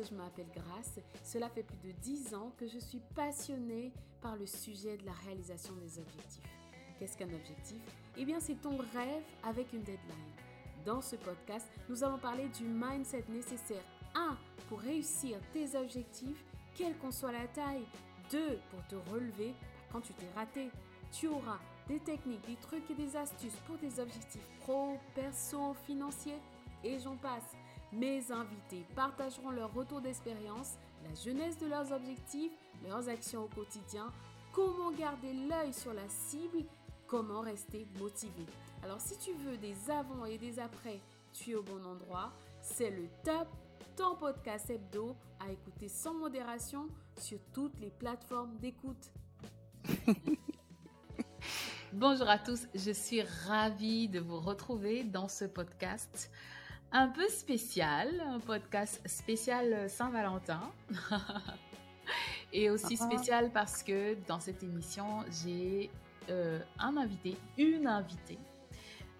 je m'appelle Grace. Cela fait plus de 10 ans que je suis passionnée par le sujet de la réalisation des objectifs. Qu'est-ce qu'un objectif? Eh bien, c'est ton rêve avec une deadline. Dans ce podcast, nous allons parler du mindset nécessaire 1 pour réussir tes objectifs, quelle qu'en soit la taille. 2 pour te relever quand tu t'es raté. Tu auras des techniques, des trucs et des astuces pour tes objectifs pro, perso, financiers et j'en passe. Mes invités partageront leur retour d'expérience, la jeunesse de leurs objectifs, leurs actions au quotidien, comment garder l'œil sur la cible, comment rester motivé. Alors si tu veux des avant et des après, tu es au bon endroit. C'est le top, ton podcast hebdo à écouter sans modération sur toutes les plateformes d'écoute. Bonjour à tous, je suis ravie de vous retrouver dans ce podcast un peu spécial, un podcast spécial Saint-Valentin. Et aussi ah. spécial parce que dans cette émission, j'ai euh, un invité, une invitée.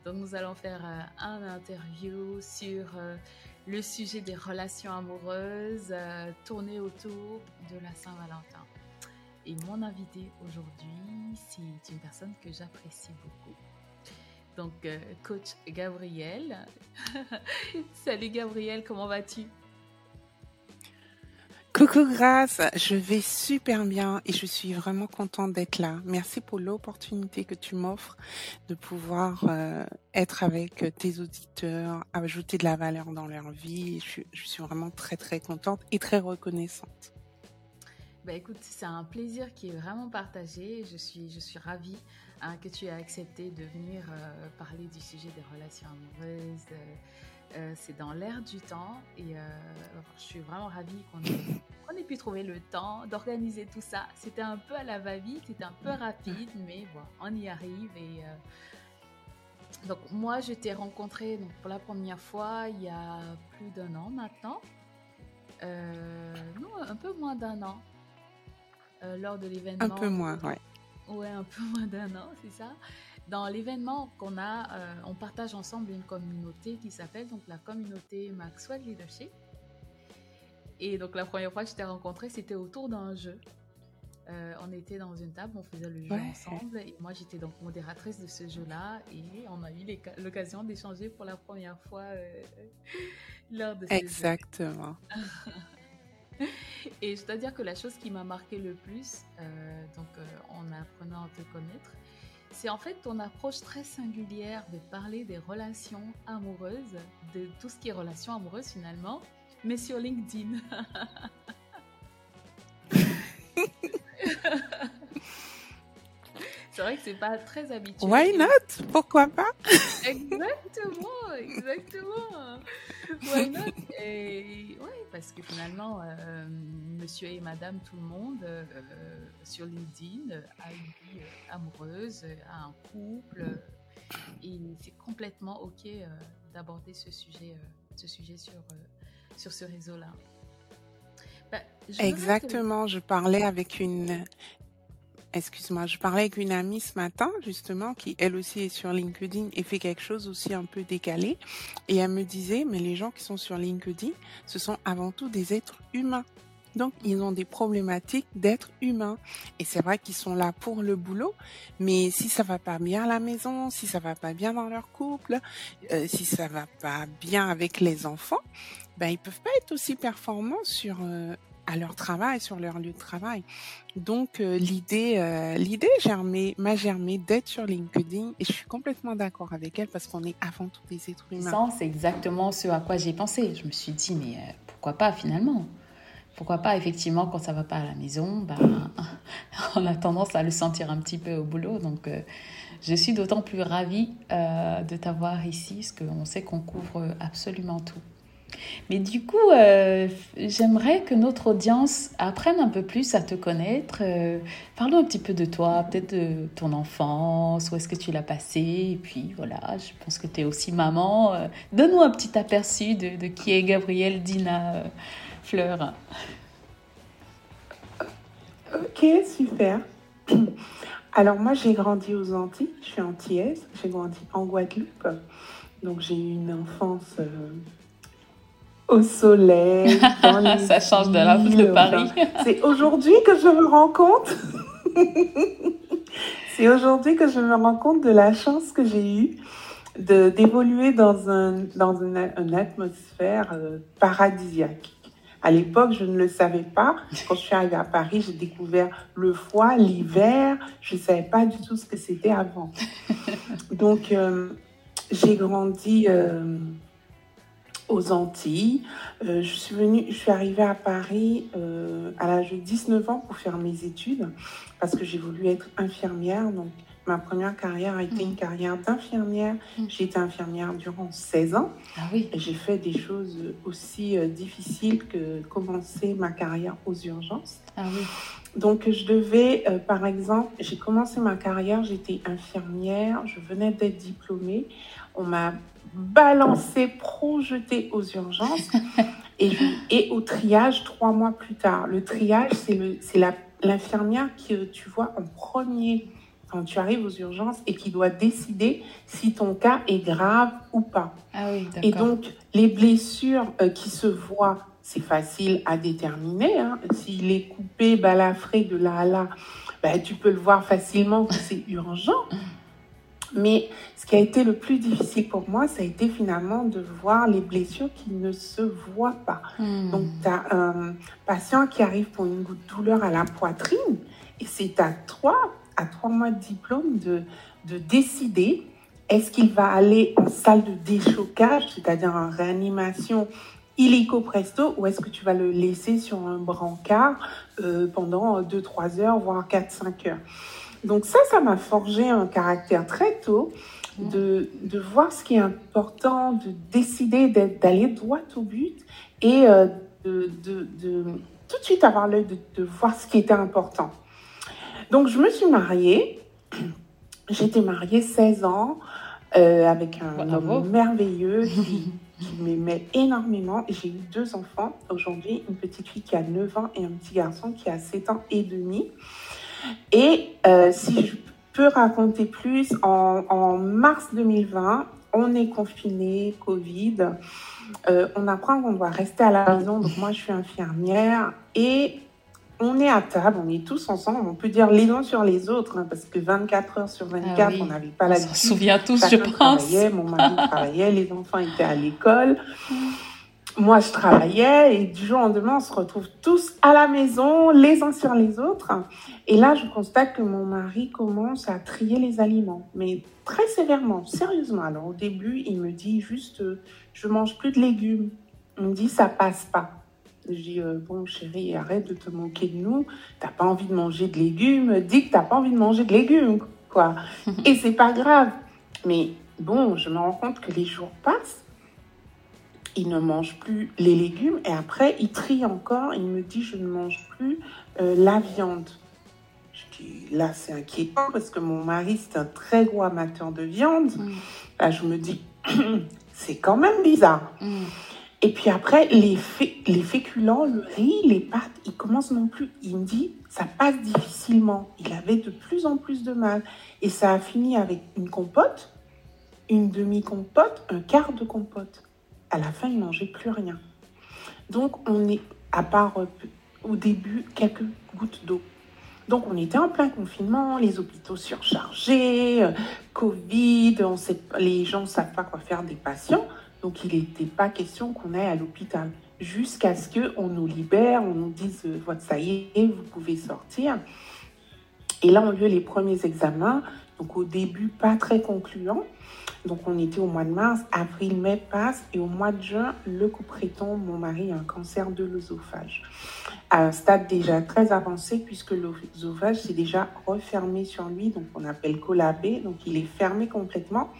Donc nous allons faire euh, un interview sur euh, le sujet des relations amoureuses tourné autour de la Saint-Valentin. Et mon invité aujourd'hui, c'est une personne que j'apprécie beaucoup donc euh, coach Gabriel. Salut Gabriel, comment vas-tu? Coucou Grace, je vais super bien et je suis vraiment contente d'être là. Merci pour l'opportunité que tu m'offres de pouvoir euh, être avec tes auditeurs, ajouter de la valeur dans leur vie. Je, je suis vraiment très très contente et très reconnaissante. Bah écoute, c'est un plaisir qui est vraiment partagé. Je suis, je suis ravie Hein, que tu as accepté de venir euh, parler du sujet des relations amoureuses. Euh, c'est dans l'air du temps et euh, je suis vraiment ravie qu'on ait, pu trouver le temps d'organiser tout ça. C'était un peu à la va-vite, c'était un peu rapide, mais bon, on y arrive. Et donc moi, je t'ai rencontré donc, pour la première fois il y a plus d'un an maintenant. non, un peu moins d'un an. lors de l'événement. Un peu moins, ouais. Ouais, un peu moins d'un an, c'est ça. Dans l'événement qu'on a, euh, on partage ensemble une communauté qui s'appelle donc la communauté Maxwell Leadership. Et donc la première fois que je t'ai rencontré, c'était autour d'un jeu. Euh, on était dans une table, on faisait le jeu ensemble et moi j'étais donc modératrice de ce jeu-là et on a eu l'occasion d'échanger pour la première fois euh, lors de ce Exactement. Et je dois dire que la chose qui m'a marqué le plus, euh, donc euh, en apprenant à te connaître, c'est en fait ton approche très singulière de parler des relations amoureuses, de tout ce qui est relations amoureuses finalement, mais sur LinkedIn. C'est vrai que c'est pas très habituel. Why not? Pourquoi pas? Exactement, exactement. Why not? Et ouais, parce que finalement, euh, monsieur et madame, tout le monde euh, sur LinkedIn a une vie euh, amoureuse, a un couple. et c'est complètement OK d'aborder ce sujet, ce sujet sur, sur ce réseau-là. Bah, Exactement, je parlais avec une, Excuse-moi, je parlais avec une amie ce matin, justement, qui elle aussi est sur LinkedIn et fait quelque chose aussi un peu décalé. Et elle me disait, mais les gens qui sont sur LinkedIn, ce sont avant tout des êtres humains. Donc, ils ont des problématiques d'être humains. Et c'est vrai qu'ils sont là pour le boulot, mais si ça va pas bien à la maison, si ça va pas bien dans leur couple, euh, si ça va pas bien avec les enfants, ben ils peuvent pas être aussi performants sur euh, à leur travail, sur leur lieu de travail. Donc euh, l'idée, euh, l'idée germé, m'a germé d'être sur LinkedIn et je suis complètement d'accord avec elle parce qu'on est avant tout des êtres humains. C'est exactement ce à quoi j'ai pensé. Je me suis dit mais euh, pourquoi pas finalement? Pourquoi pas effectivement quand ça va pas à la maison, ben, on a tendance à le sentir un petit peu au boulot. Donc je suis d'autant plus ravie de t'avoir ici parce qu'on sait qu'on couvre absolument tout. Mais du coup, euh, j'aimerais que notre audience apprenne un peu plus à te connaître. Euh, parlons un petit peu de toi, peut-être de ton enfance, où est-ce que tu l'as passé. Et puis voilà, je pense que tu es aussi maman. Euh, donne-nous un petit aperçu de, de, qui est Gabrielle Dina Fleur. Ok, super. Alors moi, j'ai grandi aux Antilles, je suis antillaise, j'ai grandi en Guadeloupe. Donc j'ai eu une enfance au soleil. Ça change de la de Paris. C'est aujourd'hui que je me rends compte. C'est aujourd'hui que je me rends compte de la chance que j'ai eue d'évoluer dans, un, dans une, atmosphère euh, paradisiaque. À l'époque, je ne le savais pas. Quand je suis arrivée à Paris, j'ai découvert le froid, l'hiver. Je ne savais pas du tout ce que c'était avant. Donc, euh, j'ai grandi euh, aux Antilles. je suis venue, je suis arrivée à Paris à l'âge de 19 ans pour faire mes études parce que j'ai voulu être infirmière. Donc, ma première carrière a été une mm. carrière d'infirmière. Mm. J'ai été infirmière durant 16 ans. Ah oui. J'ai fait des choses aussi euh, difficiles que commencer ma carrière aux urgences. Ah oui. Donc, je devais, euh, par exemple, j'ai commencé ma carrière, j'étais infirmière, je venais d'être diplômée. On m'a balancé, projeté aux urgences et, et au triage trois mois plus tard. Le triage, c'est l'infirmière que tu vois en premier quand tu arrives aux urgences et qui doit décider si ton cas est grave ou pas. Ah oui, et donc, les blessures euh, qui se voient, c'est facile à déterminer. Hein. S'il est coupé, balafré de là à là, ben, tu peux le voir facilement que c'est urgent. Mais ce qui a été le plus difficile pour moi, ça a été finalement de voir les blessures qui ne se voient pas. Hmm. Donc, tu as un patient qui arrive pour une douleur à la poitrine et c'est à toi à trois mois de diplôme de, de décider est-ce qu'il va aller en salle de déchocage, c'est-à-dire en réanimation illico presto, ou est-ce que tu vas le laisser sur un brancard euh, pendant 2-3 heures, voire 4-5 heures? Donc ça, ça m'a forgé un caractère très tôt de, de, voir ce qui est important, de décider d'aller droit au but et euh, de, de, de, tout de suite avoir l'œil de, voir ce qui était important. Donc, je me suis mariée. J'étais mariée 16 ans euh, avec un homme merveilleux qui, m'aimait énormément. J'ai eu deux enfants aujourd'hui, une petite fille qui a 9 ans et un petit garçon qui a 7 ans et demi. Et euh, si je peux raconter plus, en, en, mars 2020, on est confiné, Covid. Euh, on apprend qu'on doit rester à la maison. Donc moi, je suis infirmière et on est à table, on est tous ensemble, on peut dire les uns sur les autres, hein, parce que 24 heures sur 24, ah on n'avait pas la On se souvient tous, je pense. Mon mari travaillait, les enfants étaient à l'école. Moi, je travaillais et du jour au lendemain, on se retrouve tous à la maison, les uns sur les autres. Et là, je constate que mon mari commence à trier les aliments, mais très sévèrement, sérieusement. Alors, au début, il me dit juste, euh, je mange plus de légumes. Il me dit, ça passe pas. Je dis, euh, bon chérie, arrête de te moquer de nous. T'as pas envie de manger de légumes. Dis que t'as pas envie de manger de légumes, quoi. Et c'est pas grave. Mais bon, je me rends compte que les jours passent. Il ne mange plus les légumes et après, il trie encore. Il me dit, je ne mange plus euh, la viande. Je dis, là, c'est inquiétant parce que mon mari, c'est un très gros amateur de viande. Mm. Là, je me dis, c'est quand même bizarre. Mm. Et puis après, les, les féculents, le riz, les pâtes, ils commencent non plus. Il me dit, ça passe difficilement. Il avait de plus en plus de mal. Et ça a fini avec une compote, une demi-compote, un quart de compote. À la fin, il mangeait plus rien. Donc, on est, à part euh, au début, quelques gouttes d'eau. Donc, on était en plein confinement, les hôpitaux surchargés, euh, Covid, on sait, les gens ne savent pas quoi faire des patients. Donc il n'était pas question qu'on aille à l'hôpital jusqu'à ce qu'on nous libère, on nous dise euh, ça y est, vous pouvez sortir. Et là ont lieu les premiers examens. Donc au début, pas très concluant. Donc on était au mois de mars, avril, mai passe et au mois de juin, le copréton, mon mari a un cancer de l'œsophage. À un stade déjà très avancé puisque l'œsophage s'est déjà refermé sur lui, donc on appelle collabé, donc il est fermé complètement.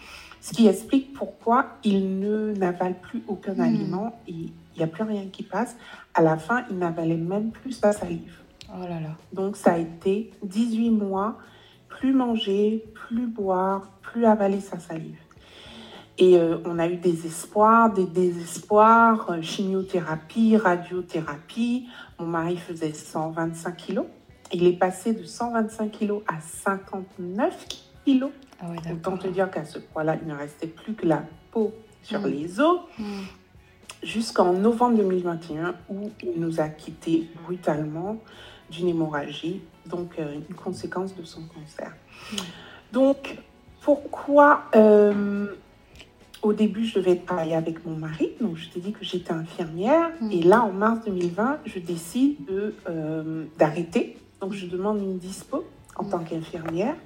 Ce qui explique pourquoi il ne n'avale plus aucun hmm. aliment et il n'y a plus rien qui passe. À la fin, il n'avalait même plus sa salive. Oh là là. Donc ça a été 18 mois, plus manger, plus boire, plus avaler sa salive. Et euh, on a eu des espoirs, des désespoirs, euh, chimiothérapie, radiothérapie. Mon mari faisait 125 kilos. Il est passé de 125 kilos à 59 kilos. Ah Autant te dire qu'à ce point-là, il ne restait plus que la peau sur mm. les os. Mm. jusqu'en novembre 2021 où il nous a quittés brutalement d'une hémorragie, donc euh, une conséquence de son cancer. Hmm. Donc, pourquoi euh, au début je devais travailler avec mon mari Donc, je t'ai dit que j'étais infirmière. Hmm. Et là, en mars 2020, je décide euh, d'arrêter. donc, je demande une dispo en hmm. tant qu'infirmière.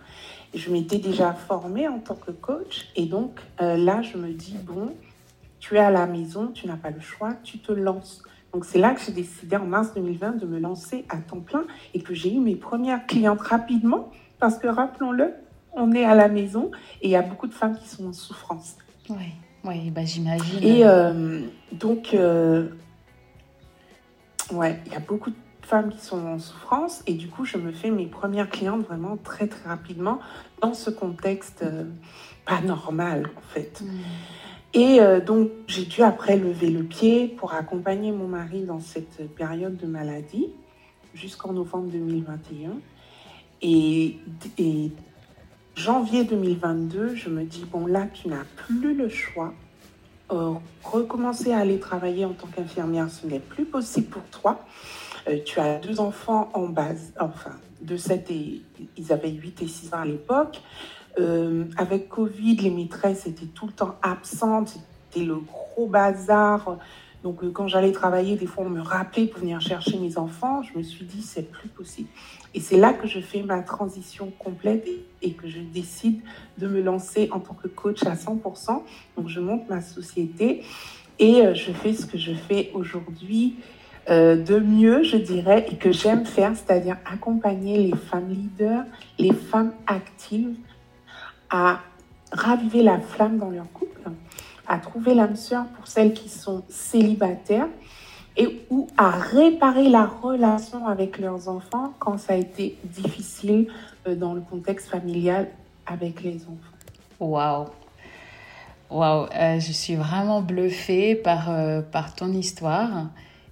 Je m'étais déjà formée en tant que coach. Et donc, là, je me dis, bon, tu es à la maison, tu n'as pas le choix, tu te lances. Donc c'est là que j'ai décidé en mars 2020 de me lancer à temps plein et que j'ai eu mes premières clientes rapidement parce que rappelons-le, on est à la maison et il y a beaucoup de femmes qui sont en souffrance. Oui, ouais, bah, j'imagine. Et euh, donc, euh, ouais, il y a beaucoup de femmes qui sont en souffrance et du coup, je me fais mes premières clientes vraiment très très rapidement dans ce contexte euh, pas normal en fait. Hmm. Et euh, donc, j'ai dû après lever le pied pour accompagner mon mari dans cette période de maladie jusqu'en novembre 2021. Et, janvier 2022, je me dis, bon là, tu n'as plus le choix. Recommencer à aller travailler en tant qu'infirmière, ce n'est plus possible pour toi. Euh, tu as deux enfants en base, enfin, de 7 et ils avaient 8 et 6 ans à l'époque. Euh, avec Covid, les maîtresses étaient tout le temps absentes, c'était le gros bazar. Donc euh, quand j'allais travailler, des fois on me rappelait pour venir chercher mes enfants. Je me suis dit c'est plus possible. Et c'est là que je fais ma transition complète et, que je décide de me lancer en tant que coach à 100%. Donc je monte ma société et euh, je fais ce que je fais aujourd'hui. de mieux, je dirais, et que j'aime faire, c'est-à-dire accompagner les femmes leaders, les femmes actives à raviver la flamme dans leur couple, à trouver l'âme sœur pour celles qui sont célibataires et ou à réparer la relation avec leurs enfants quand ça a été difficile euh, dans le contexte familial avec les enfants. Waouh Waouh, euh, je suis vraiment bluffée par, euh, par ton histoire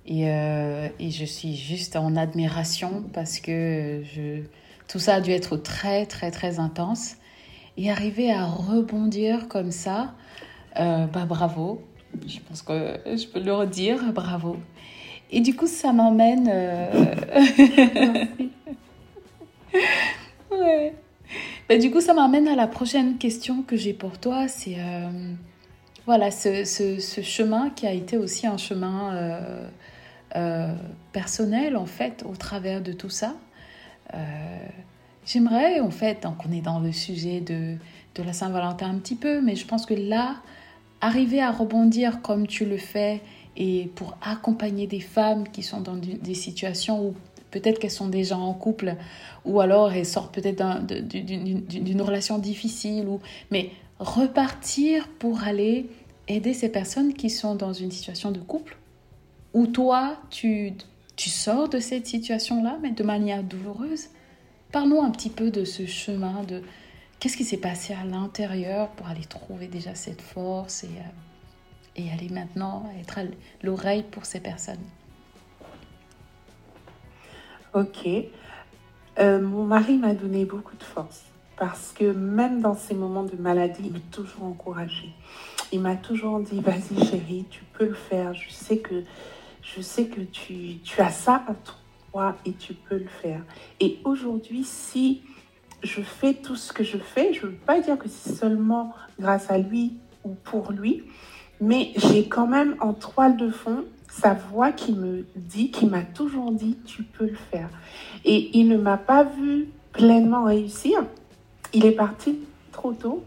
et, et, je suis juste en admiration parce que je, tout ça a dû être très très très intense et arriver à rebondir comme ça, euh, bah bravo. Je pense que je peux le redire, bravo. Et du coup, ça m'emmène. Euh, ouais. Bah, du coup, ça m'emmène à la prochaine question que j'ai pour toi. C'est euh, voilà ce, ce, ce, chemin qui a été aussi un chemin personnel en fait au travers de tout ça. J'aimerais, en fait, donc on est dans le sujet de, de la Saint-Valentin un petit peu, mais je pense que là, arriver à rebondir comme tu le fais et pour accompagner des femmes qui sont dans des situations où peut-être qu'elles sont déjà en couple ou alors elles sortent peut-être d'une relation difficile, ou, mais repartir pour aller aider ces personnes qui sont dans une situation de couple où toi, tu, tu sors de cette situation-là, mais de manière douloureuse. Parlons un petit peu de ce chemin, de qu'est-ce qui s'est passé à l'intérieur pour aller trouver déjà cette force et, euh, et aller maintenant être l'oreille pour ces personnes. Ok. Euh, mon mari m'a donné beaucoup de force parce que même dans ces moments de maladie, il m'a toujours encouragé. Il m'a toujours dit, vas-y chérie, tu peux le faire. Je sais que, je sais que tu, tu as ça en toi et tu peux le faire. Et aujourd'hui, si je fais tout ce que je fais, je ne veux pas dire que c'est seulement grâce à lui ou pour lui, mais j'ai quand même en toile de fond sa voix qui me dit, qui m'a toujours dit, tu peux le faire. Et il ne m'a pas vu pleinement réussir. Il est parti trop tôt.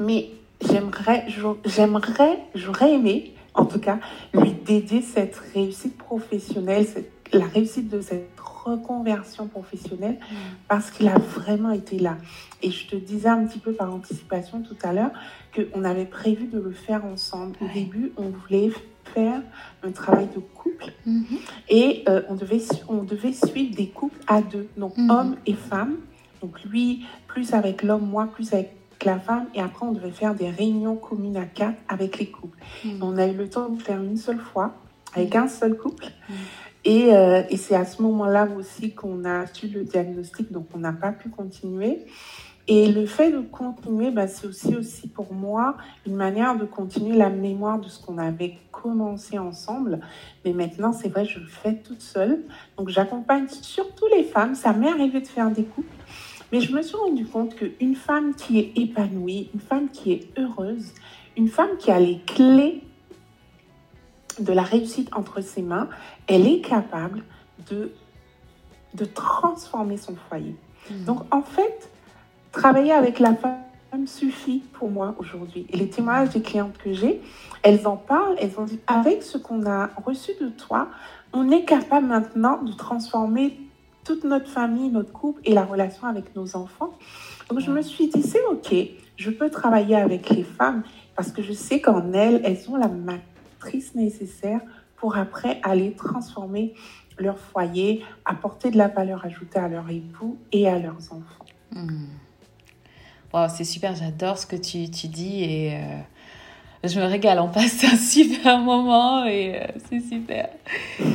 Mais j'aimerais, j'aimerais, j'aurais aimé, en tout cas, lui dédier cette réussite professionnelle, cette la réussite de cette reconversion professionnelle mm. parce qu'il a vraiment été là. Et je te disais un petit peu par anticipation tout à l'heure qu'on avait prévu de le faire ensemble. Au début, on voulait faire un travail de couple mm-hmm. et euh, on, devait, on devait suivre des couples à deux, donc mm-hmm. hommes et femmes. Donc lui, plus avec l'homme, moi, plus avec la femme. Et après, on devait faire des réunions communes à quatre avec les couples. Mm. On a eu le temps de faire une seule fois avec un seul couple. Euh, et, c'est à ce moment-là aussi qu'on a su le diagnostic, donc on n'a pas pu continuer. Et le fait de continuer, bah, c'est aussi, aussi pour moi une manière de continuer la mémoire de ce qu'on avait commencé ensemble. Mais maintenant, c'est vrai, je le fais toute seule. Donc, j'accompagne surtout les femmes. Ça m'est arrivé de faire des couples. Mais je me suis rendu compte qu'une femme qui est épanouie, une femme qui est heureuse, une femme qui a les clés de la réussite entre ses mains, elle est capable de, de transformer son foyer. Hmm. Donc, en fait, travailler avec la femme suffit pour moi aujourd'hui. Et les témoignages des clientes que j'ai, elles en parlent, elles ont dit, avec ce qu'on a reçu de toi, on est capable maintenant de transformer toute notre famille, notre couple et la relation avec nos enfants. Donc je me suis dit, c'est OK, je peux travailler avec les femmes parce que je sais qu'en elles, elles ont la matrice nécessaire pour après aller transformer leur foyer, apporter de la valeur ajoutée à leur époux et à leurs enfants. Hmm c'est super, j'adore ce que tu, tu dis et euh, je me régale. On passe un super moment et euh, c'est super.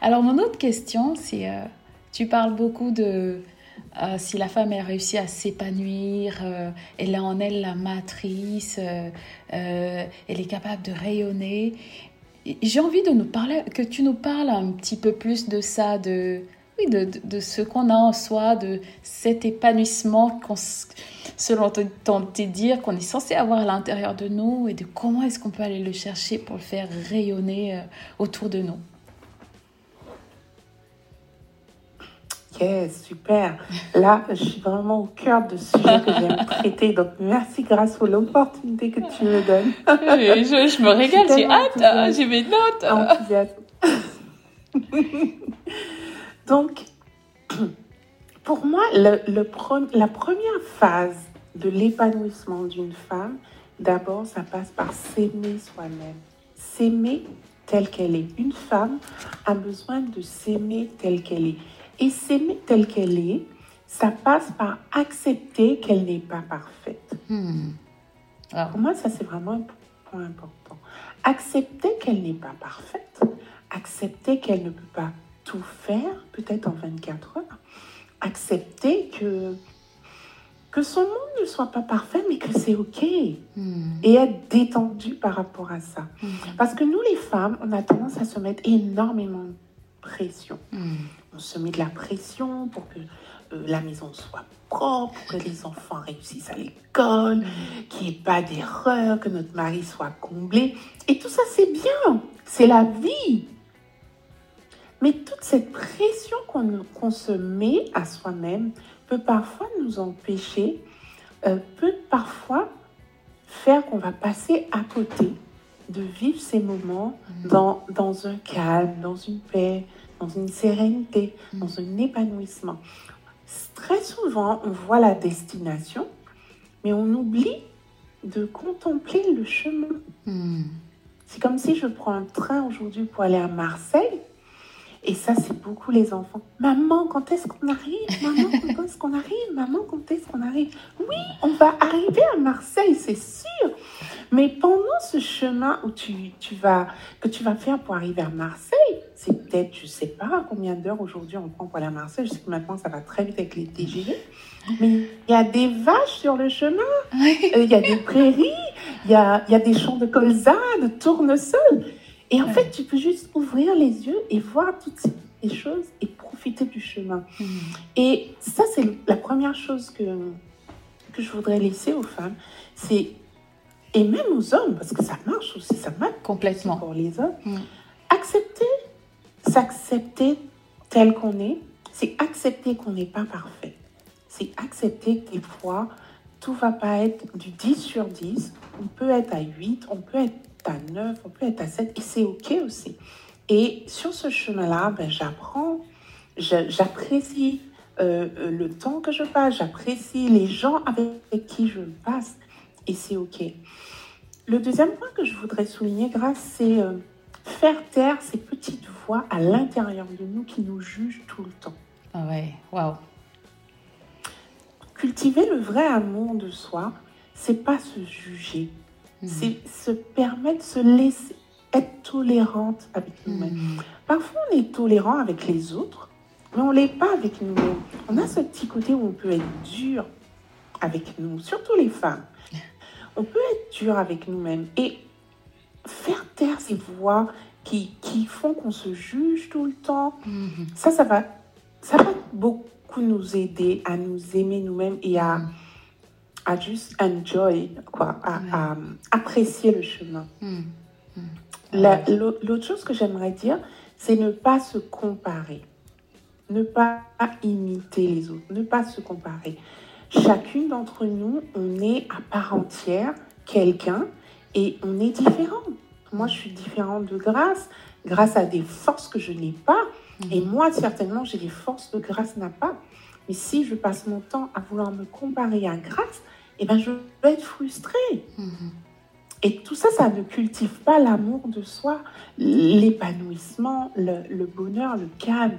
Alors, mon autre question, c'est euh, tu parles beaucoup de si la femme a réussi à s'épanouir, elle a en elle la matrice, elle est capable de rayonner. J'ai envie de nous parler, que tu nous parles un petit peu plus de ça, de oui, de, ce qu'on a en soi, de cet épanouissement selon ton dire qu'on est censé avoir à l'intérieur de nous et de comment est-ce qu'on peut aller le chercher pour le faire rayonner euh, autour de nous. Yes, super. Là, je suis vraiment au cœur de ce sujet que j'aime traiter. Donc, merci grâce pour l'opportunité que tu me donnes. je, je, me régale, j'ai hâte, j'ai mes notes. Donc, pour moi, le, la première phase de l'épanouissement d'une femme, d'abord, ça passe par s'aimer soi-même. S'aimer telle qu'elle est. Une femme a besoin de s'aimer telle qu'elle est. Et s'aimer telle qu'elle est, ça passe par accepter qu'elle n'est pas parfaite. Hmm. Pour moi, ça, c'est vraiment un point important. Accepter qu'elle n'est pas parfaite, accepter qu'elle ne peut pas tout faire, peut-être en 24 heures, accepter que, que son monde ne soit pas parfait, mais que c'est OK. Hmm. Et être détendu par rapport à ça. Hmm. Parce que nous, les femmes, on a tendance à se mettre énormément de pression. On se met de la pression pour que euh, la maison soit propre, que les enfants réussissent à l'école, qu'il n'y ait pas d'erreur, que notre mari soit comblé. Et tout ça, c'est bien. C'est la vie. Mais toute cette pression qu'on se met à soi-même peut parfois nous empêcher, euh, peut parfois faire qu'on va passer à côté de vivre ces moments mm. dans, dans un calme, dans une paix, dans une sérénité, mm. dans un épanouissement. Très souvent, on voit la destination, mais on oublie de contempler le chemin. Mm. C'est comme si je prends un train aujourd'hui pour aller à Marseille. Et ça, c'est beaucoup les enfants. Maman, quand est-ce qu'on arrive? Maman, quand est-ce qu'on arrive? Maman, quand est-ce qu'on arrive Oui, on va arriver à Marseille, c'est sûr. Mais pendant ce chemin où tu, tu, vas, que tu vas faire pour arriver à Marseille, c'est peut-être, je ne sais pas combien d'heures aujourd'hui on prend pour aller à Marseille. Je sais que maintenant, ça va très vite avec les TGV. Mais il y a des vaches sur le chemin, euh, il y a des prairies, il y a, y a des champs de colza, de tournesol. Et en fait, tu peux juste ouvrir les yeux et voir toutes ces choses et profiter du chemin. Mm. Et ça, c'est la première chose que, que je voudrais laisser aux femmes. C'est, et même aux hommes, parce que ça marche aussi, ça marche complètement pour les hommes, mm. accepter, s'accepter tel qu'on est, c'est accepter qu'on n'est pas parfait. C'est accepter que des fois, tout va pas être du 10 sur 10. On peut être à 8, on peut être à 9, on peut être à 7, et c'est OK aussi. Et sur ce chemin-là, ben, j'apprends, j'apprécie euh, euh, le temps que je passe, j'apprécie les gens avec qui je passe, et c'est OK. Le deuxième point que je voudrais souligner, grâce, c'est euh, faire taire ces petites voix à l'intérieur de nous qui nous jugent tout le temps. Ah ouais, waouh. Cultiver le vrai amour de soi, c'est pas se juger, Mm. C'est se permettre, se laisser être tolérante avec nous-mêmes. Mm. Parfois, on est tolérant avec les autres mais on l'est pas avec nous-mêmes. On a ce petit côté où on peut être dur avec nous, surtout les femmes. On peut être dur avec nous-mêmes et faire taire ces voix qui, qui font qu'on se juge tout le temps. Mm-hmm. Ça, ça va, ça va beaucoup nous aider à nous aimer nous-mêmes et à, à juste enjoy, quoi, à, apprécier le chemin. Mm-hmm. L'autre chose que j'aimerais dire, c'est ne pas se comparer. Ne pas imiter les autres, ne pas se comparer. Chacune d'entre nous, on est à part entière quelqu'un et on est différent. Moi, je suis différente de grâce, grâce à des forces que je n'ai pas. Mhm. Et moi, certainement, j'ai des forces que grâce n'a pas. Mais si je passe mon temps à vouloir me comparer à grâce, eh ben, je vais être frustrée. Mhm. Et tout ça, ça ne cultive pas l'amour de soi, l'épanouissement, le, bonheur, le calme,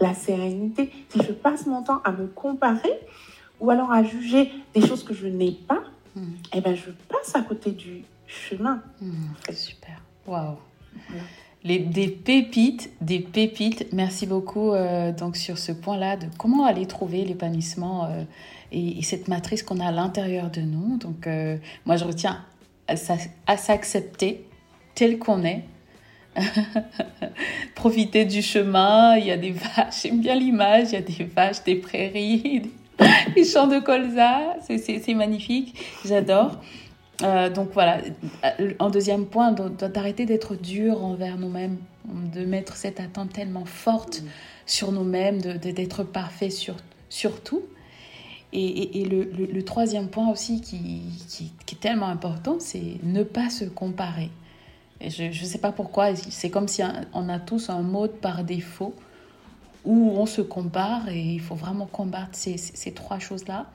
la sérénité. Si je passe mon temps à me comparer ou alors à juger des choses que je n'ai pas, eh ben, je passe à côté du chemin. Hmm. Super. Waouh. Les, des pépites, des pépites. Merci beaucoup euh, donc sur ce point-là de comment aller trouver l'épanouissement euh, et, cette matrice qu'on a à l'intérieur de nous. Donc euh, moi je retiens à, s'accepter tel qu'on est. Profiter du chemin, il y a des vaches, j'aime bien l'image, il y a des vaches, des prairies, des, champs de colza, c'est magnifique, j'adore. Euh, donc voilà, en deuxième point, d'arrêter d'être dur envers nous-mêmes, de mettre cette attente tellement forte sur nous-mêmes, d'être parfait sur, sur tout. Et, le, troisième point aussi qui, est tellement important, c'est ne pas se comparer. Et je ne sais pas pourquoi, c'est comme si on a tous un mode par défaut où on se compare et il faut vraiment combattre ces, trois choses-là.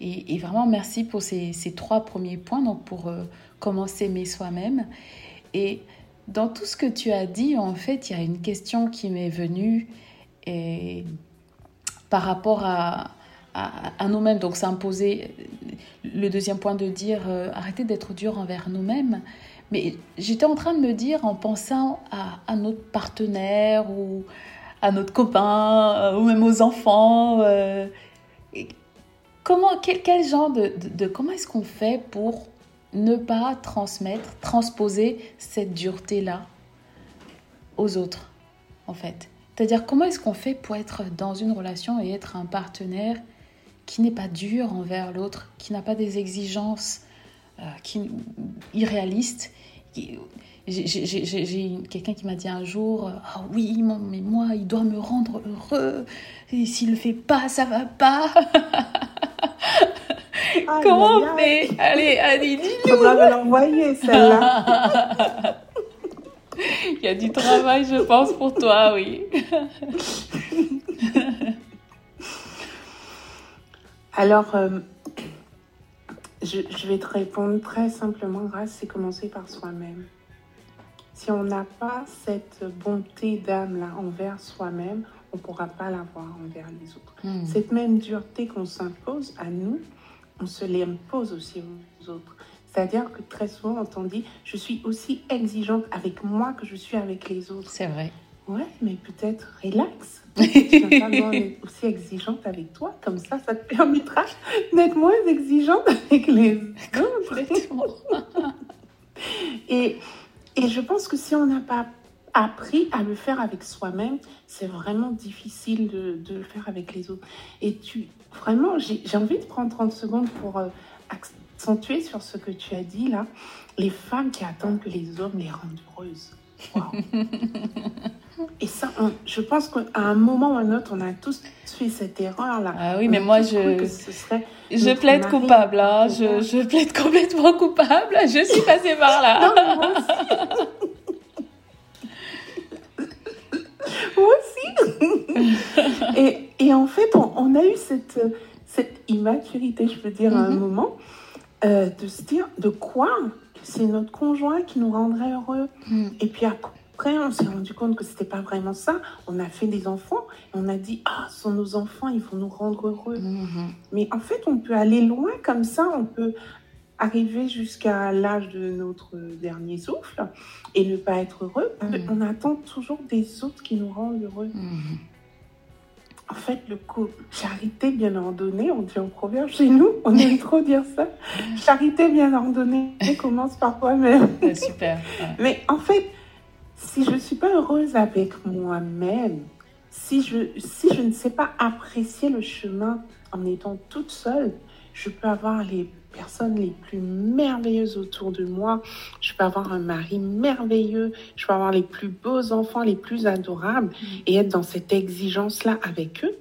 Et, vraiment, merci pour ces, trois premiers points, donc pour euh, commencer aimer soi-même. Et dans tout ce que tu as dit, en fait, il y a une question qui m'est venue et par rapport à, à, nous-mêmes. Donc, ça imposait le deuxième point de dire euh, arrêtez d'être dur envers nous-mêmes. Mais j'étais en train de me dire, en pensant à, notre partenaire ou à notre copain euh, ou même aux enfants, euh, comment, quel, genre de, de comment est-ce qu'on fait pour ne pas transmettre, transposer cette dureté-là aux autres, en fait? C'est-à-dire comment est-ce qu'on fait pour être dans une relation et être un partenaire qui n'est pas dur envers l'autre, qui n'a pas des exigences euh, qui, irréalistes. J'ai quelqu'un qui m'a dit un jour Ah oui, mais moi, il doit me rendre heureux. Et s'il le fait pas, ça va pas. Comment on fait? Allez, Annie, dis-nous. On va l'envoyer, celle-là. Il y a du travail, je pense, pour toi, oui. Alors, euh, je, vais te répondre très simplement, grâce, c'est commencer par soi-même. Si on n'a pas cette bonté d'âme-là envers soi-même, on ne pourra pas l'avoir envers les autres. Hmm. Cette même dureté qu'on s'impose à nous, on se l'impose aussi aux autres. C'est-à-dire que très souvent, on dit, je suis aussi exigeante avec moi que je suis avec les autres. C'est vrai. Ouais, mais peut-être relax. Être aussi exigeante avec toi. Comme ça, ça te permettra d'être moins exigeante avec les autres. et, et je pense que si on n'a pas appris à le faire avec soi-même, c'est vraiment difficile de, le faire avec les autres. Et tu, vraiment, j'ai envie de prendre 30 secondes pour euh, accentuer sur ce que tu as dit là. Les femmes qui attendent que les hommes les rendent heureuses. Et ça, je pense qu'à un moment ou à un autre, on a tous fait cette erreur-là. Ah oui, mais moi, je, je plaide coupable. Hein. Je, je, plaide complètement coupable. Je suis passée par là. Non, moi aussi. moi aussi. et, et, en fait, on, a eu cette, cette immaturité, je peux dire, à un mm-hmm. moment, euh, de se dire de quoi c'est notre conjoint qui nous rendrait heureux. Mm. Et puis après, on s'est rendu compte que c'était pas vraiment ça. On a fait des enfants et on a dit ah, ce sont nos enfants, ils vont nous rendre heureux. Mm-hmm. Mais en fait, on peut aller loin comme ça. On peut arriver jusqu'à l'âge de notre dernier souffle et ne pas être heureux. Mm. On attend toujours des autres qui nous rendent heureux. En fait, le coup, charité bien ordonnée, on dit en proverbe chez nous, on aime trop dire ça. Charité bien ordonnée commence par toi-même. Super. Mais en fait, si je ne suis pas heureuse avec moi-même, si je, si je ne sais pas apprécier le chemin en étant toute seule, je peux avoir les personnes les plus merveilleuses autour de moi. Je peux avoir un mari merveilleux. Je peux avoir les plus beaux enfants, les plus adorables et être dans cette exigence-là avec eux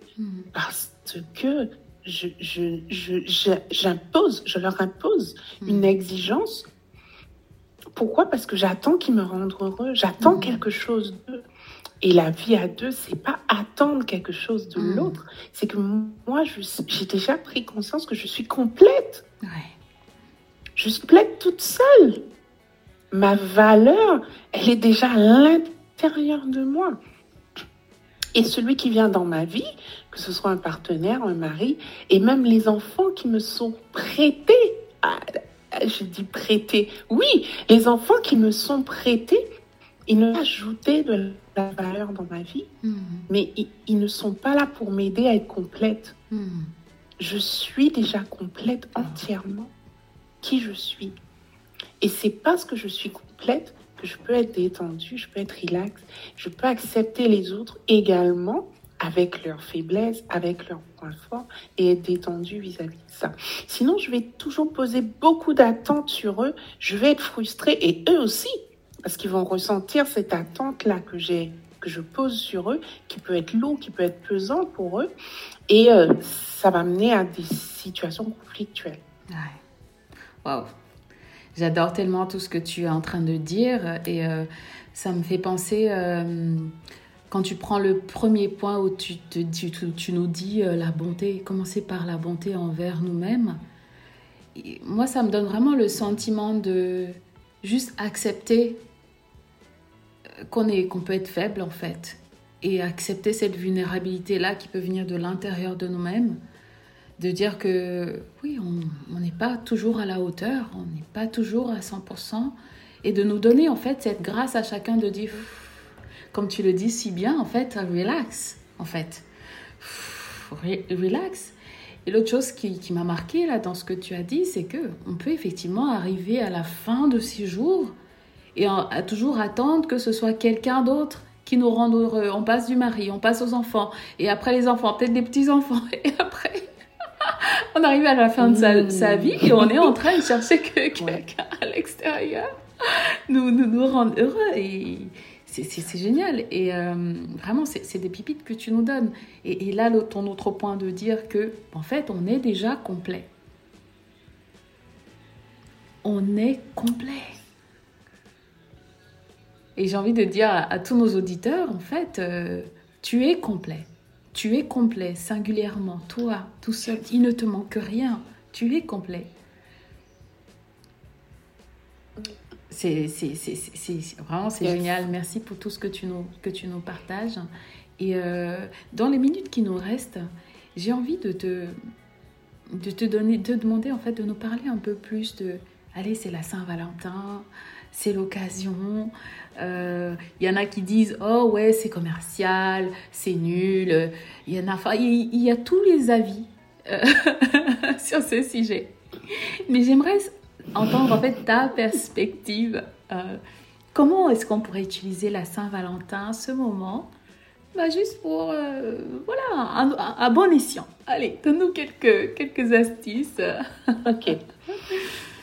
parce que je, je, j'impose, je, leur impose une exigence. Pourquoi? Parce que j'attends qu'ils me rendent heureux. J'attends quelque chose d'eux. Et la vie à deux, c'est pas attendre quelque chose de l'autre. C'est que moi, j'ai déjà pris conscience que je suis complète. Je suis pleine toute seule. Ma valeur, elle est déjà à l'intérieur de moi. Et celui qui vient dans ma vie, que ce soit un partenaire, un mari, et même les enfants qui me sont prêtés, je dis prêtés, oui, les enfants qui me sont prêtés, ils ne ajouté de la valeur dans ma vie, hmm. mais ils, ne sont pas là pour m'aider à être complète. Hmm. Je suis déjà complète entièrement qui je suis. Et c'est parce que je suis complète que je peux être détendue, je peux être relax, je peux accepter les autres également avec leurs faiblesses, avec leurs points forts et être détendue vis-à-vis de ça. Sinon, je vais toujours poser beaucoup d'attentes sur eux, je vais être frustrée et eux aussi, parce qu'ils vont ressentir cette attente-là que j'ai que je pose sur eux, qui peut être lourd, qui peut être pesant pour eux, et euh, ça va mener à des situations conflictuelles. Waouh. J'adore tellement tout ce que tu es en train de dire et euh, ça me fait penser euh, quand tu prends le premier point où tu, nous dis la bonté, commencer par la bonté envers nous-mêmes. Moi, ça me donne vraiment le sentiment de juste accepter qu'on peut être faible en fait et accepter cette vulnérabilité là qui peut venir de l'intérieur de nous-mêmes de dire que oui, on n'est pas toujours à la hauteur, on n'est pas toujours à 100%, et de nous donner en fait cette grâce à chacun de dire, comme tu le dis si bien, en fait, relax, en fait. Relax. Et l'autre chose qui, qui m'a marqué là dans ce que tu as dit, c'est que on peut effectivement arriver à la fin de ces jours et à toujours attendre que ce soit quelqu'un d'autre qui nous rende heureux. On passe du mari, on passe aux enfants, et après les enfants, peut-être des petits-enfants, et après on arrive à la fin de sa, vie et on est en train de chercher que quelqu'un à l'extérieur nous, nous, nous rende heureux. Et c'est génial. Et euh, vraiment, c'est des pipites que tu nous donnes. Et, là, ton autre point de dire que, en fait, on est déjà complet. On est complet. Et j'ai envie de dire à, tous nos auditeurs, en fait, euh, tu es complet. Tu es complet, singulièrement, toi, tout seul. Il ne te manque rien. Tu es complet. C'est vraiment c'est génial. Merci pour tout ce que tu nous, que tu nous partages. Et euh, dans les minutes qui nous restent, j'ai envie de te, de te donner, de demander en fait de nous parler un peu plus de. Allez, c'est la Saint-Valentin c'est l'occasion. Il euh, y en a qui disent oh ouais c'est commercial, c'est nul. Il y en a, il y, a tous les avis euh, sur ce sujet. Mais j'aimerais entendre en fait ta perspective. Euh, comment est-ce qu'on pourrait utiliser la Saint-Valentin, ce moment, bah, juste pour voilà un, bon escient. Allez, donne-nous quelques quelques astuces. ok.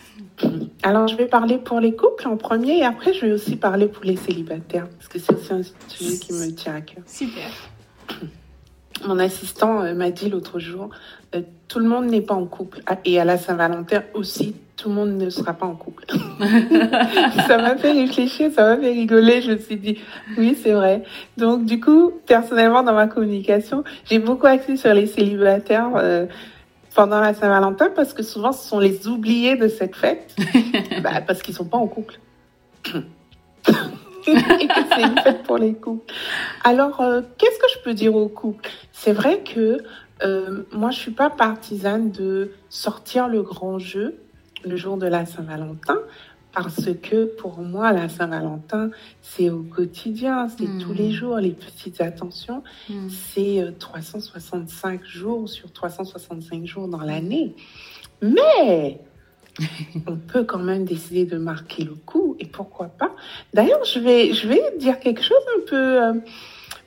Alors, je vais parler pour les couples en premier et après, je vais aussi parler pour les célibataires parce que c'est aussi un sujet qui me tient à cœur. Super. Mon assistant euh, m'a dit l'autre jour, euh, tout le monde n'est pas en couple. Ah, et à la Saint-Valentin aussi, tout le monde ne sera pas en couple. ça m'a fait réfléchir, ça m'a fait rigoler. Je me suis dit, oui, c'est vrai. Donc, du coup, personnellement, dans ma communication, j'ai beaucoup axé sur les célibataires. Euh, pendant la Saint-Valentin parce que souvent ce sont les oubliés de cette fête bah, parce qu'ils sont pas en couple. et que c'est une fête pour les couples. Alors, euh, qu'est-ce que je peux dire aux couples? C'est vrai que euh, moi, je suis pas partisane de sortir le grand jeu le jour de la Saint-Valentin parce que pour moi, la Saint-Valentin, c'est au quotidien, c'est tous les hmm. jours, les petites attentions. Hmm. C'est 365 euh, jours sur 365 jours dans l'année. Mais on peut quand même décider de marquer le coup et pourquoi pas. D'ailleurs, je vais, je vais dire quelque chose un peu... Euh,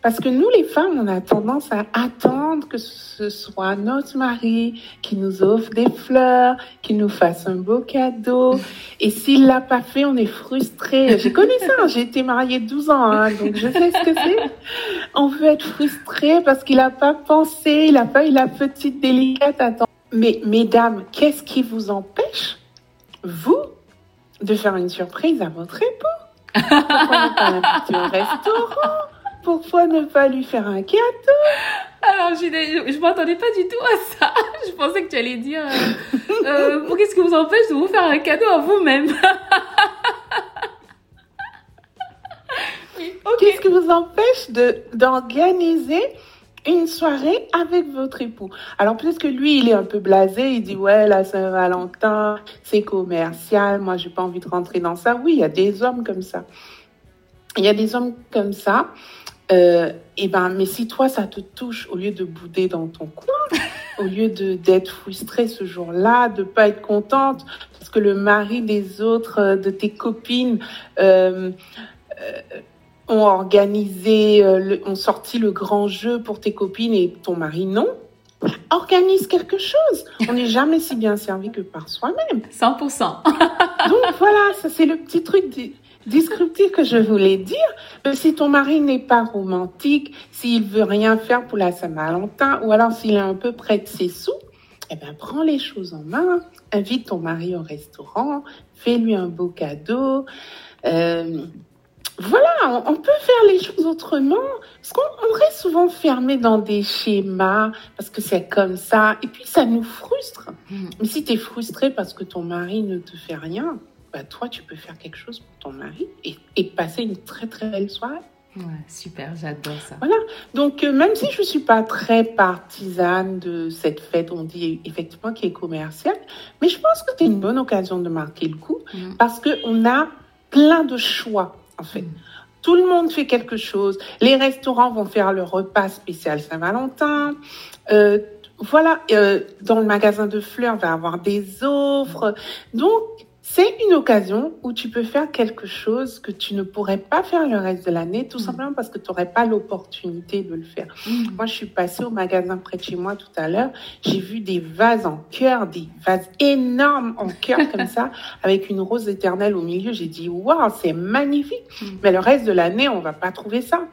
parce que nous, les femmes, on a tendance à attendre que ce soit notre mari qui nous offre des fleurs, qui nous fasse un beau cadeau. Et s'il l'a pas fait, on est frustré. J'ai connu ça. Hein. J'ai été mariée 12 ans, hein, donc je sais ce que c'est. On veut être frustré parce qu'il n'a pas pensé, il n'a pas eu la petite délicate attente. Mais mesdames, qu'est-ce qui vous empêche, vous, de faire une surprise à votre époux? Pourquoi pas au restaurant? Pourquoi ne pas lui faire un cadeau Alors, je, je, m'attendais pas du tout à ça. Je pensais que tu allais dire euh, euh qu'est-ce qui vous empêche de vous faire un cadeau à vous-même? Qu'est-ce qui vous empêche d'organiser une soirée avec votre époux? Alors peut-être que lui, il est un peu blasé, il dit ouais, la Saint-Valentin, c'est commercial, moi j'ai pas envie de rentrer dans ça. Oui, il y a des hommes comme ça. Il y a des hommes comme ça euh, et eh ben, mais si toi, ça te touche, au lieu de bouder dans ton coin, au lieu de d'être frustrée ce jour-là, de pas être contente, parce que le mari des autres, euh, de tes copines, euh, euh, ont organisé, euh, ont sorti le grand jeu pour tes copines et ton mari non, organise quelque chose. On n'est jamais si bien servi que par soi-même. 100%. Donc voilà, ça c'est le petit truc descriptif que je voulais dire. Si ton mari n'est pas romantique, s'il veut rien faire pour la Saint-Valentin, ou alors s'il est un peu près de ses sous, eh ben, prends les choses en main, invite ton mari au restaurant, fais-lui un beau cadeau. Euh, voilà, on, peut faire les choses autrement. Parce qu'on reste souvent fermé dans des schémas, parce que c'est comme ça, et puis ça nous frustre. Mm. Mais si tu es frustré parce que ton mari ne te fait rien, bah, toi, tu peux faire quelque chose pour ton mari et, passer une très très belle soirée. Ouais, super, j'adore ça. Voilà. Donc, euh, même si je ne suis pas très partisane de cette fête, on dit effectivement qui est commerciale, mais je pense que c'est une bonne occasion de marquer le coup mm. parce qu'on a plein de choix, en fait. Mm. Tout le monde fait quelque chose. Les restaurants vont faire le repas spécial Saint-Valentin. Euh, voilà, euh, dans le magasin de fleurs, va avoir des offres. Donc, c'est une occasion où tu peux faire quelque chose que tu ne pourrais pas faire le reste de l'année, tout mm. simplement parce que tu n'aurais pas l'opportunité de le faire. Mm. Moi, je suis passée au magasin près de chez moi tout à l'heure. J'ai vu des vases en cœur, des vases énormes en cœur comme ça, avec une rose éternelle au milieu. J'ai dit, waouh, c'est magnifique. Mm. Mais le reste de l'année, on va pas trouver ça.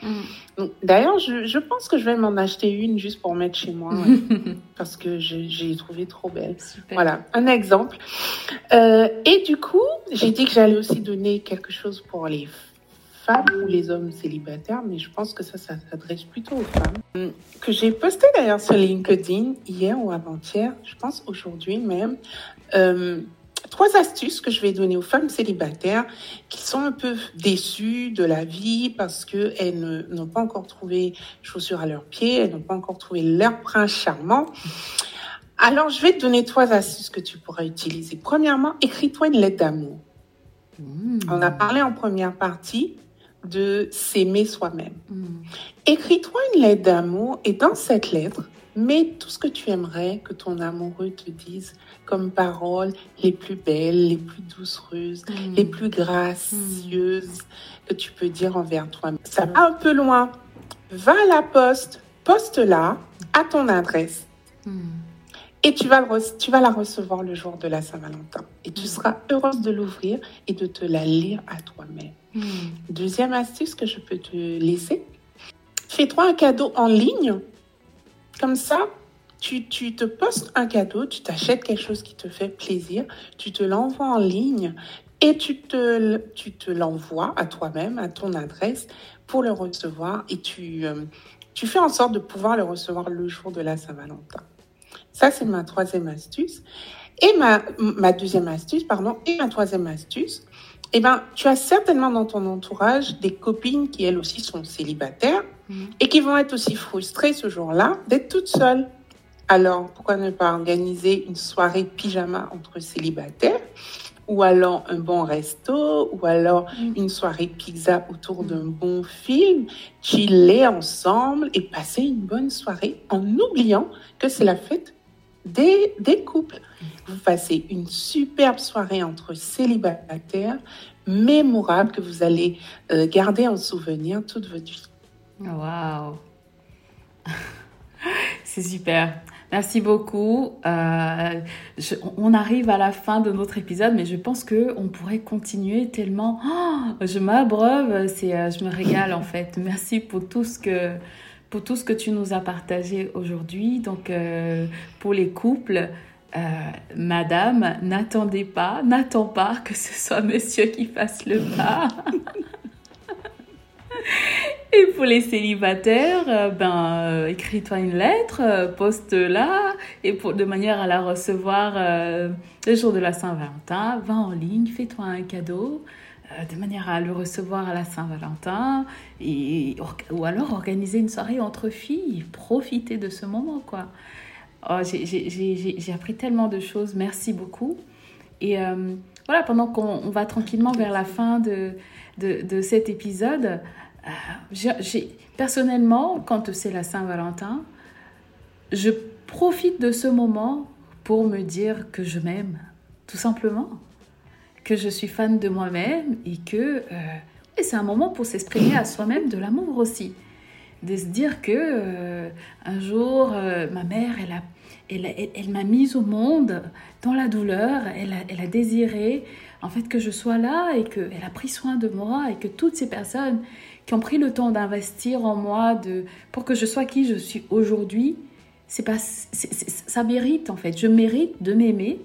D'ailleurs, je, pense que je vais m'en acheter une juste pour mettre chez moi, parce que j'ai trouvé trop belle. Voilà, un exemple. Euh, et du coup, j'ai dit que j'allais aussi donner quelque chose pour les femmes ou les hommes célibataires, mais je pense que ça, ça s'adresse plutôt aux femmes. Que j'ai posté d'ailleurs sur LinkedIn hier ou avant-hier, je pense aujourd'hui même. Euh, trois astuces que je vais donner aux femmes célibataires qui sont un peu déçues de la vie parce qu'elles n'ont pas encore trouvé chaussures à leurs pieds, elles n'ont pas encore trouvé leur prince charmant. Alors, je vais te donner trois astuces que tu pourras utiliser. Premièrement, écris-toi une lettre d'amour. Mmh. On a parlé en première partie de s'aimer soi-même. Mmh. Écris-toi une lettre d'amour et dans cette lettre, Mets tout ce que tu aimerais que ton amoureux te dise comme paroles les plus belles, les plus doucereuses, mm. les plus gracieuses que tu peux dire envers toi. Ça va un peu loin. Va à la poste, poste-la à ton adresse. Mm. Et tu vas, tu vas la recevoir le jour de la Saint-Valentin. Et tu mm. seras heureuse de l'ouvrir et de te la lire à toi-même. Deuxième astuce que je peux te laisser. Fais-toi un cadeau en ligne comme ça, tu, te postes un cadeau, tu t'achètes quelque chose qui te fait plaisir, tu te l'envoies en ligne et tu te, tu te l'envoies à toi-même, à ton adresse pour le recevoir et tu, euh, tu fais en sorte de pouvoir le recevoir le jour de la Saint-Valentin. Ça, c'est ma troisième astuce. Et ma, ma deuxième astuce, pardon, et ma troisième astuce, eh ben, tu as certainement dans ton entourage des copines qui, elles aussi, sont célibataires mm. et qui vont être aussi frustrées ce jour-là d'être toutes seules. Alors, pourquoi ne pas organiser une soirée pyjama entre célibataires ou alors un bon resto, ou alors mm. une soirée pizza autour d'un bon film, chiller ensemble et passer une bonne soirée en oubliant que c'est la fête des, couples. Vous passez une superbe soirée entre célibataires, mémorable que vous allez euh, garder en souvenir toute votre vie. Waouh! C'est super. Merci beaucoup. Euh, on arrive à la fin de notre épisode, mais je pense que on pourrait continuer tellement. Oh, je m'abreuve, c'est, euh, je me régale en fait. Merci pour tout ce que pour tout ce que tu nous as partagé aujourd'hui. Donc euh, pour les couples. Madame, n'attendez pas, n'attends pas que ce soit monsieur qui fasse le pas. Et pour les célibataires, euh, ben, euh, écris-toi une lettre, euh, poste-la, et pour, de manière à la recevoir le jour de la Saint-Valentin, va en ligne, fais-toi un cadeau, de manière à le recevoir à la Saint-Valentin, ou alors organiser une soirée entre filles, profiter de ce moment, quoi. Oh, j'ai appris tellement de choses, merci beaucoup. Et voilà, pendant qu'on va tranquillement vers la fin de, de, de cet épisode, euh, personnellement, quand c'est la Saint-Valentin, je profite de ce moment pour me dire que je m'aime, tout simplement. Que je suis fan de moi-même et que euh, c'est un moment pour s'exprimer à soi-même de l'amour aussi. De se dire que euh, un jour, ma mère, elle, a, elle, elle, m'a mise au monde dans la douleur, elle a, elle a désiré en fait que je sois là et qu'elle a pris soin de moi et que toutes ces personnes qui ont pris le temps d'investir en moi de, pour que je sois qui je suis aujourd'hui, c'est pas, ça mérite en fait. Je mérite de m'aimer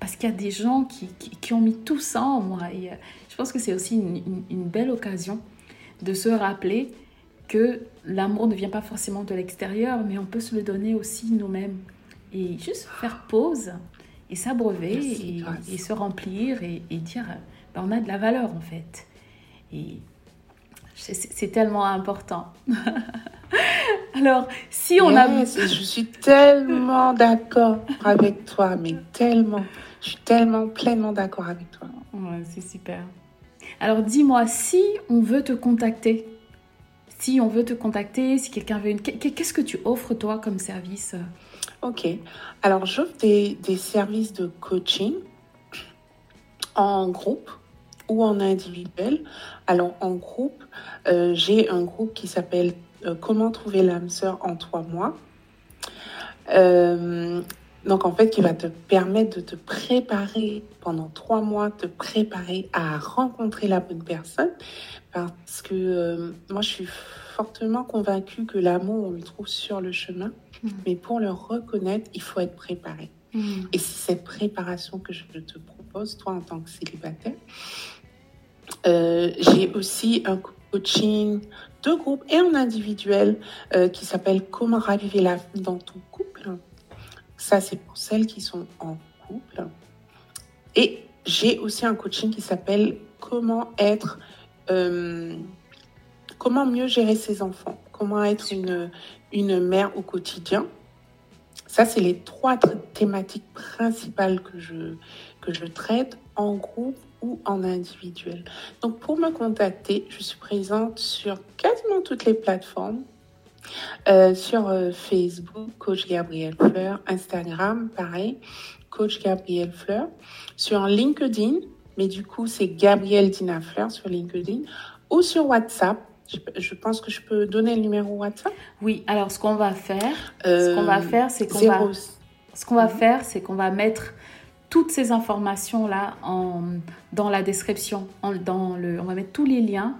parce qu'il y a des gens qui, qui, ont mis tout ça en moi. Et euh, je pense que c'est aussi une, une, belle occasion de se rappeler que l'amour ne vient pas forcément de l'extérieur, mais on peut se le donner aussi nous-mêmes. Et juste faire pause et s'abreuver et, et, se remplir et, et dire ben, on a de la valeur en fait. Et c'est tellement important. Alors, si on a... Je suis tellement d'accord avec toi, mais tellement. Je suis tellement pleinement d'accord avec toi. Ouais, c'est super. Alors, dis-moi, si on veut te contacter, si on veut te contacter, si quelqu'un veut une... Qu'est-ce que tu offres, toi, comme service? Ok. Alors, j'offre des, des services de coaching en groupe ou en individuel. Alors en groupe, euh, j'ai un groupe qui s'appelle euh, Comment trouver l'âme sœur en trois mois. Euh, donc en fait, qui va te permettre de te préparer pendant trois mois, te préparer à rencontrer la bonne personne. Parce que moi, je suis fortement convaincue que l'amour, on le trouve sur le chemin. Mmh. Mais pour le reconnaître, il faut être préparé. Mmh. Et c'est cette préparation que je te propose, toi en tant que célibataire, euh, j'ai aussi un coaching de groupe et en individuel euh, qui s'appelle Comment raviver la vie dans ton. Ça, c'est pour celles qui sont en couple. Et j'ai aussi un coaching qui s'appelle Comment être, euh, comment mieux gérer ses enfants, comment être une, une mère au quotidien. Ça, c'est les trois thématiques principales que je, que je traite en groupe ou en individuel. Donc pour me contacter, je suis présente sur quasiment toutes les plateformes. Euh, sur euh, Facebook, Coach Gabriel Fleur, Instagram, pareil, Coach Gabriel Fleur, sur LinkedIn, mais du coup c'est Gabriel Dina Fleur sur LinkedIn, ou sur WhatsApp. Je, pense que je peux donner le numéro WhatsApp. Oui, alors ce qu'on va faire, ce qu'on va euh, faire, c'est qu'on va, ce qu'on va mhm. faire, c'est qu'on va mettre toutes ces informations-là dans la description. dans le, on va mettre tous les liens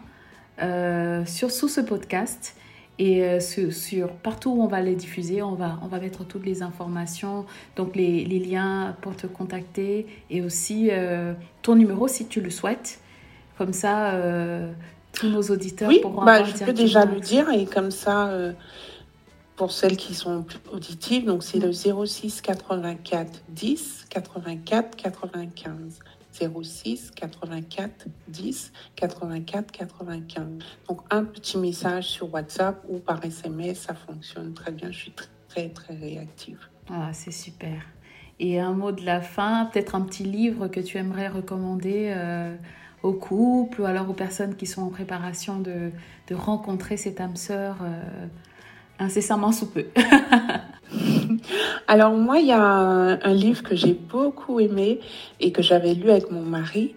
sur, sous ce podcast. Et euh, sur, partout où on va les diffuser, on va, on va mettre toutes les informations, donc les, les liens pour te contacter et aussi euh, ton numéro si tu le souhaites. Comme ça, tous nos auditeurs oui, pourront bah, Je peux déjà le dire et comme ça, pour celles qui sont auditives, donc c'est le 06 84 10 84 95. 06 84 10 84 95. Donc un petit message sur WhatsApp ou par SMS, ça fonctionne très bien. Je suis très très réactive. Ah, c'est super. Et un mot de la fin, peut-être un petit livre que tu aimerais recommander euh, aux couples ou alors aux personnes qui sont en préparation de, de rencontrer cette âme sœur euh, incessamment sous peu. alors moi, il y a un, livre que j'ai beaucoup aimé et que j'avais lu avec mon mari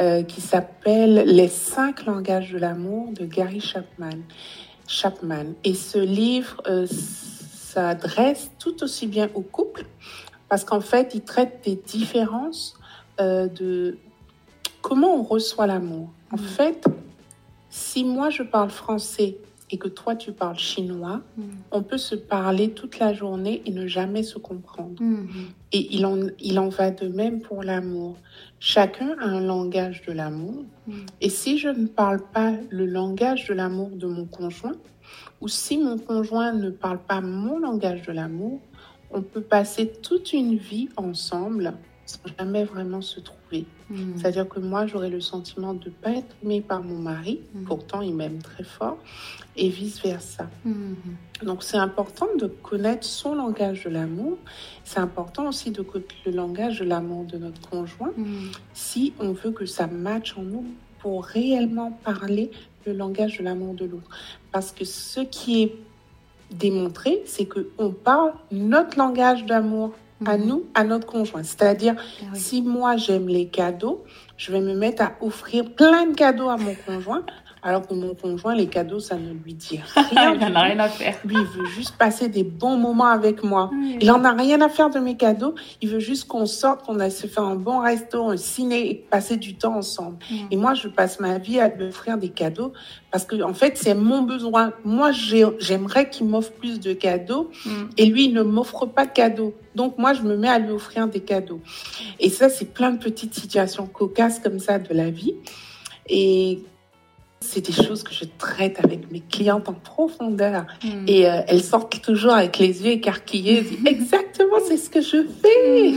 euh, qui s'appelle Les cinq langages de l'amour de Gary Chapman. Chapman. Et ce livre s'adresse tout aussi bien aux couples parce qu'en fait, il traite des différences euh, de comment on reçoit l'amour. En mm. fait, si moi je parle français et que toi tu parles chinois, mm. on peut se parler toute la journée et ne jamais se comprendre. Mm-hmm. Et il en, il en va de même pour l'amour. Chacun a un langage de l'amour. Mm. Et si je ne parle pas le langage de l'amour de mon conjoint, ou si mon conjoint ne parle pas mon langage de l'amour, on peut passer toute une vie ensemble sans jamais vraiment se trouver. Hmm. C'est-à-dire que moi, j'aurais le sentiment de ne pas être aimée par mon mari, hmm. pourtant il m'aime très fort, et vice-versa. Hmm. Donc c'est important de connaître son langage de l'amour. C'est important aussi de connaître le langage de l'amour de notre conjoint si on veut que ça matche en nous pour réellement parler le langage de l'amour de l'autre. Parce que ce qui est démontrer, c'est qu'on parle notre langage d'amour à mhm. nous, à notre conjoint. C'est-à-dire, ah si moi j'aime les cadeaux, je vais me mettre à offrir plein de cadeaux à mon conjoint alors que mon conjoint, les cadeaux, ça ne lui dit rien. il n'en a rien à faire. Lui, il veut juste passer des bons moments avec moi. Il n'en a rien à faire de mes cadeaux. Il veut juste qu'on sorte, qu'on aille se faire un bon resto, un ciné et passer du temps ensemble. Et moi, je passe ma vie à lui offrir des cadeaux parce que, en fait, c'est mon besoin. Moi, j'aimerais qu'il m'offre plus de cadeaux et lui, il ne m'offre pas de cadeaux. Donc, moi, je me mets à lui offrir des cadeaux. Et ça, c'est plein de petites situations cocasses comme ça de la vie. Et c'est des choses que je traite avec mes clientes en profondeur. Hmm. Et euh, elles sortent toujours avec les yeux écarquillés. Exactement, c'est ce que je fais.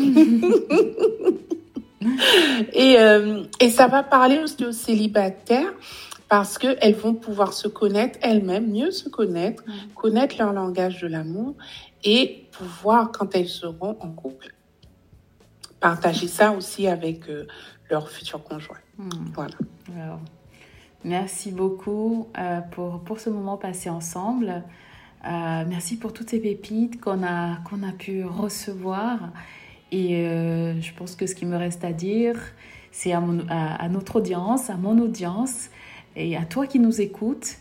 et, euh, et ça va parler aussi aux célibataires parce qu'elles vont pouvoir se connaître elles-mêmes, mieux se connaître, hmm. connaître leur langage de l'amour et pouvoir, quand elles seront en couple, partager ça aussi avec euh, leur futur conjoint. Hmm. Voilà. Merci beaucoup euh, pour, pour ce moment passé ensemble. Euh, merci pour toutes ces pépites qu'on a, qu'on a pu recevoir. Et euh, je pense que ce qui me reste à dire, c'est à, à, notre audience, à mon audience et à toi qui nous écoutes,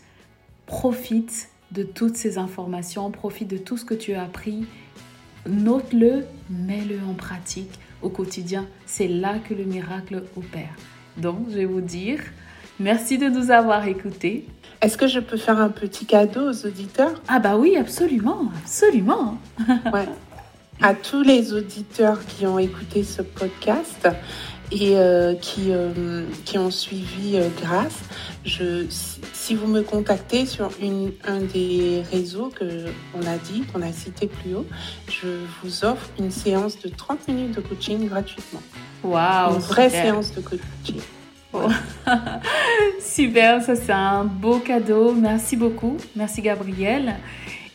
profite de toutes ces informations, profite de tout ce que tu as appris, note-le, mets-le en pratique au quotidien. C'est là que le miracle opère. Donc, je vais vous dire, Merci de nous avoir écoutés. Est-ce que je peux faire un petit cadeau aux auditeurs? Ah bah oui, absolument, absolument. ouais. À tous les auditeurs qui ont écouté ce podcast et euh, qui, euh, qui ont suivi euh, Grâce, je, si vous me contactez sur une, un des réseaux qu'on a dit, qu'on a cité plus haut, je vous offre une séance de 30 minutes de coaching gratuitement. Waouh Une vraie séance de coaching. Super, ça c'est un beau cadeau. Merci beaucoup. Merci Gabriel.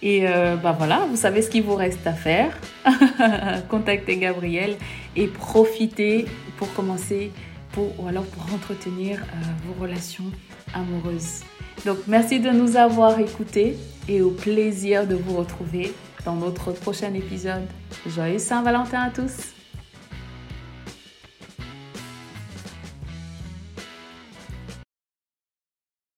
Et euh, bah voilà, vous savez ce qu'il vous reste à faire. Contactez Gabriel et profitez pour commencer ou alors pour entretenir euh, vos relations amoureuses. Donc merci de nous avoir écoutés et au plaisir de vous retrouver dans notre prochain épisode. Joyeux Saint-Valentin à tous